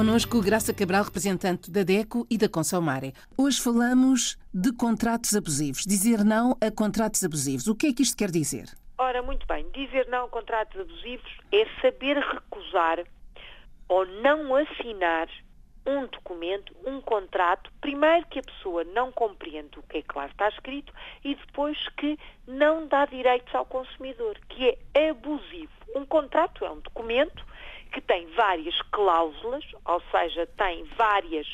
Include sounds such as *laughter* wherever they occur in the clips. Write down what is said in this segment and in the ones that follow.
Connosco, Graça Cabral, representante da DECO e da Consomare. Hoje falamos de contratos abusivos. Dizer não a contratos abusivos. O que é que isto quer dizer? Ora, muito bem. Dizer não a contratos abusivos é saber recusar ou não assinar um documento, um contrato, primeiro que a pessoa não compreende o que é que lá está escrito e depois que não dá direitos ao consumidor, que é abusivo. Um contrato é um documento que tem várias cláusulas, ou seja, tem várias,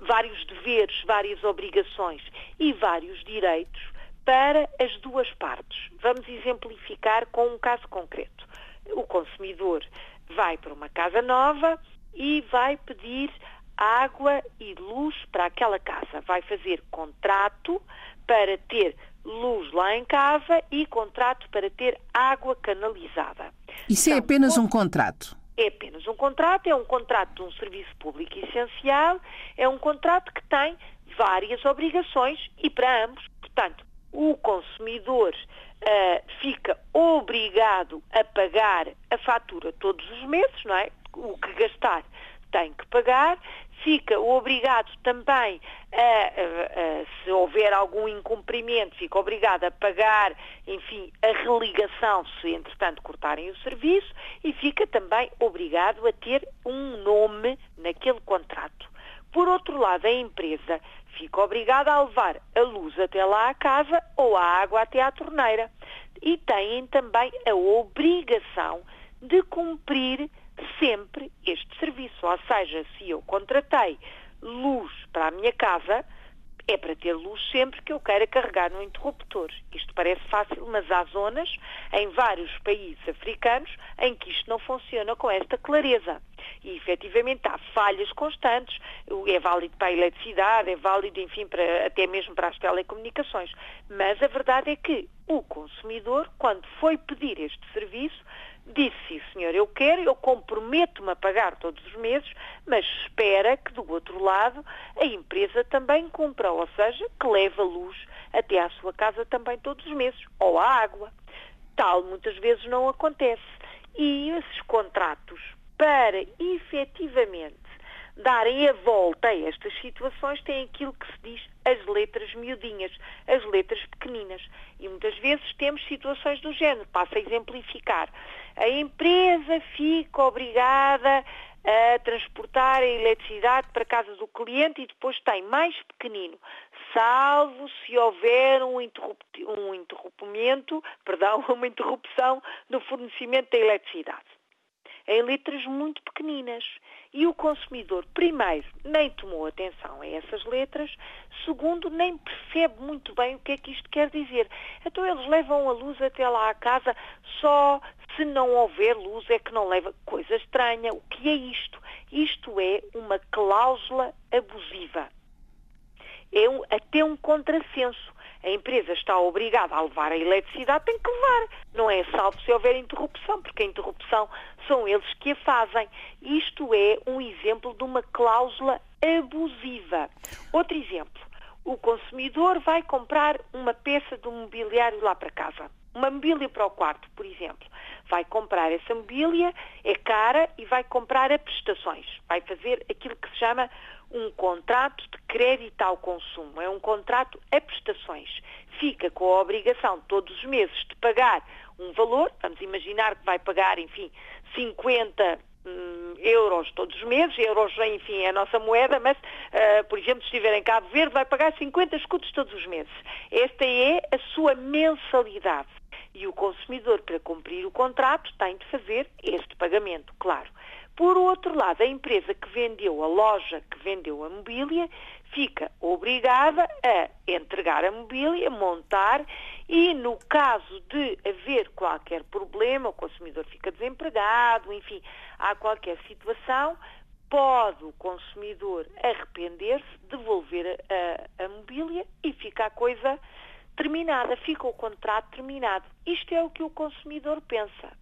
vários deveres, várias obrigações e vários direitos para as duas partes. Vamos exemplificar com um caso concreto. O consumidor vai para uma casa nova e vai pedir água e luz para aquela casa. Vai fazer contrato para ter luz lá em casa e contrato para ter água canalizada. Isso é apenas um contrato? É apenas um contrato, é um contrato de um serviço público essencial, é um contrato que tem várias obrigações e para ambos, portanto, o consumidor uh, fica obrigado a pagar a fatura todos os meses, não é? O que gastar tem que pagar, fica obrigado também, a, a, a, se houver algum incumprimento, fica obrigado a pagar, enfim, a religação se entretanto cortarem o serviço e fica também obrigado a ter um nome naquele contrato. Por outro lado, a empresa fica obrigada a levar a luz até lá à casa ou a água até à torneira. E têm também a obrigação de cumprir sempre este serviço. Ou seja, se eu contratei luz para a minha casa, é para ter luz sempre que eu queira carregar no interruptor. Isto parece fácil, mas há zonas em vários países africanos em que isto não funciona com esta clareza. E efetivamente há falhas constantes, é válido para a eletricidade, é válido, enfim, para, até mesmo para as telecomunicações. Mas a verdade é que o consumidor, quando foi pedir este serviço, disse, sim senhor, eu quero, eu comprometo-me a pagar todos os meses, mas espera que do outro lado a empresa também cumpra, ou seja, que leve a luz até à sua casa também todos os meses, ou a água. Tal muitas vezes não acontece. E esses contratos, para efetivamente darem a volta a estas situações, têm aquilo que se diz as letras miudinhas, as letras pequeninas. E muitas vezes temos situações do género. Passo a exemplificar. A empresa fica obrigada a transportar a eletricidade para a casa do cliente e depois tem mais pequenino, salvo se houver um, um interrompimento, perdão, *laughs* uma interrupção no fornecimento da eletricidade em letras muito pequeninas. E o consumidor, primeiro, nem tomou atenção a essas letras, segundo, nem percebe muito bem o que é que isto quer dizer. Então eles levam a luz até lá à casa, só se não houver luz é que não leva. Coisa estranha. O que é isto? Isto é uma cláusula abusiva. É um, até um contrassenso a empresa está obrigada a levar a eletricidade, tem que levar. Não é salvo se houver interrupção, porque a interrupção são eles que a fazem. Isto é um exemplo de uma cláusula abusiva. Outro exemplo. O consumidor vai comprar uma peça de mobiliário lá para casa. Uma mobília para o quarto, por exemplo. Vai comprar essa mobília, é cara e vai comprar a prestações. Vai fazer aquilo que se chama um contrato de crédito ao consumo, é um contrato a prestações. Fica com a obrigação todos os meses de pagar um valor, vamos imaginar que vai pagar, enfim, 50 hum, euros todos os meses, euros, enfim, é a nossa moeda, mas, uh, por exemplo, se estiver em Cabo Verde, vai pagar 50 escudos todos os meses. Esta é a sua mensalidade. E o consumidor, para cumprir o contrato, tem de fazer este pagamento, claro. Por outro lado, a empresa que vendeu, a loja que vendeu a mobília, fica obrigada a entregar a mobília, montar e, no caso de haver qualquer problema, o consumidor fica desempregado, enfim, há qualquer situação, pode o consumidor arrepender-se, devolver a, a mobília e fica a coisa terminada, fica o contrato terminado. Isto é o que o consumidor pensa.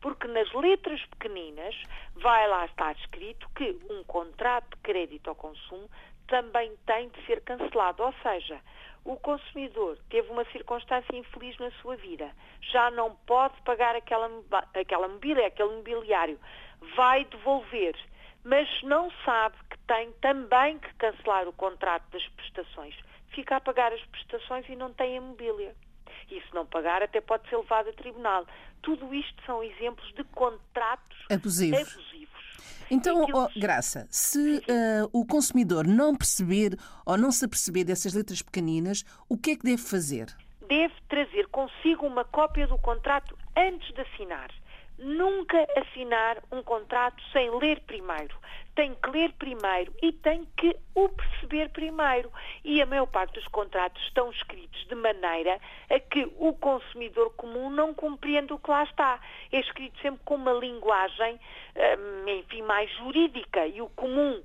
Porque nas letras pequeninas vai lá estar escrito que um contrato de crédito ao consumo também tem de ser cancelado. Ou seja, o consumidor teve uma circunstância infeliz na sua vida, já não pode pagar aquela, aquela mobília, aquele mobiliário, vai devolver, mas não sabe que tem também que cancelar o contrato das prestações, fica a pagar as prestações e não tem a mobília. E se não pagar, até pode ser levado a tribunal. Tudo isto são exemplos de contratos abusivos. abusivos. Então, oh, Graça, se uh, o consumidor não perceber ou não se aperceber dessas letras pequeninas, o que é que deve fazer? Deve trazer consigo uma cópia do contrato antes de assinar nunca assinar um contrato sem ler primeiro. Tem que ler primeiro e tem que o perceber primeiro. E a maior parte dos contratos estão escritos de maneira a que o consumidor comum não compreende o que lá está. É escrito sempre com uma linguagem, hum, enfim, mais jurídica. E o comum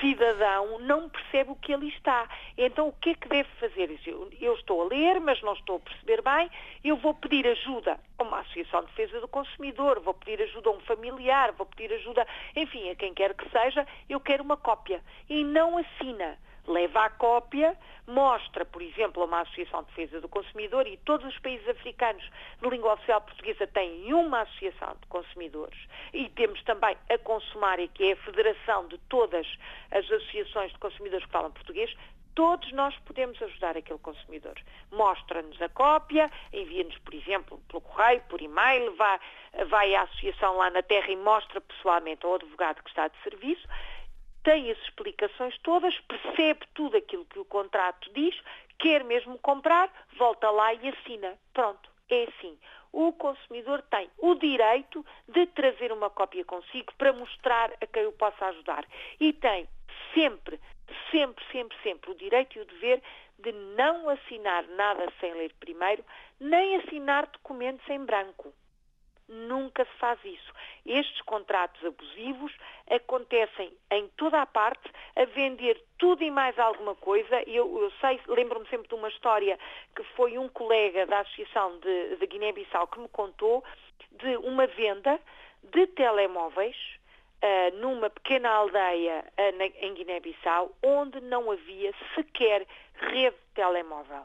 cidadão não percebe o que ali está. Então, o que é que deve fazer? Eu, estou a ler, mas não estou a perceber bem, eu vou pedir ajuda a uma Associação de Defesa do Consumidor, vou pedir ajuda a um familiar, vou pedir ajuda, enfim, a quem quer que seja, eu quero uma cópia. E não assina leva a cópia, mostra, por exemplo, a uma Associação de Defesa do Consumidor e todos os países africanos de língua oficial portuguesa têm uma Associação de Consumidores. E temos também a Consumária, que é a federação de todas as associações de consumidores que falam português, todos nós podemos ajudar aquele consumidor. Mostra-nos a cópia, envia-nos, por exemplo, pelo correio, por e-mail, vai, vai à associação lá na terra e mostra pessoalmente ao advogado que está de serviço tem as explicações todas, percebe tudo aquilo que o contrato diz, quer mesmo comprar, volta lá e assina. Pronto, é assim. O consumidor tem o direito de trazer uma cópia consigo para mostrar a quem o possa ajudar. E tem sempre, sempre, sempre, sempre o direito e o dever de não assinar nada sem ler primeiro, nem assinar documentos em branco. Nunca se faz isso. Estes contratos abusivos acontecem em toda a parte, a vender tudo e mais alguma coisa. Eu, eu sei, lembro-me sempre de uma história que foi um colega da Associação de, de Guiné-Bissau que me contou de uma venda de telemóveis uh, numa pequena aldeia uh, na, em Guiné-Bissau, onde não havia sequer rede de telemóvel.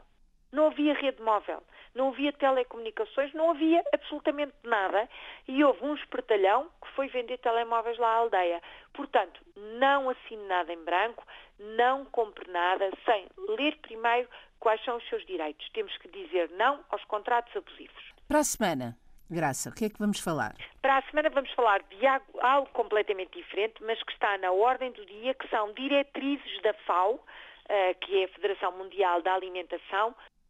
Não havia rede móvel não havia telecomunicações, não havia absolutamente nada e houve um espertalhão que foi vender telemóveis lá à aldeia. Portanto, não assine nada em branco, não compre nada sem ler primeiro quais são os seus direitos. Temos que dizer não aos contratos abusivos. Para a semana, Graça, o que é que vamos falar? Para a semana vamos falar de algo completamente diferente, mas que está na ordem do dia, que são diretrizes da FAO, eh, que é a Federação Mundial da Alimentação,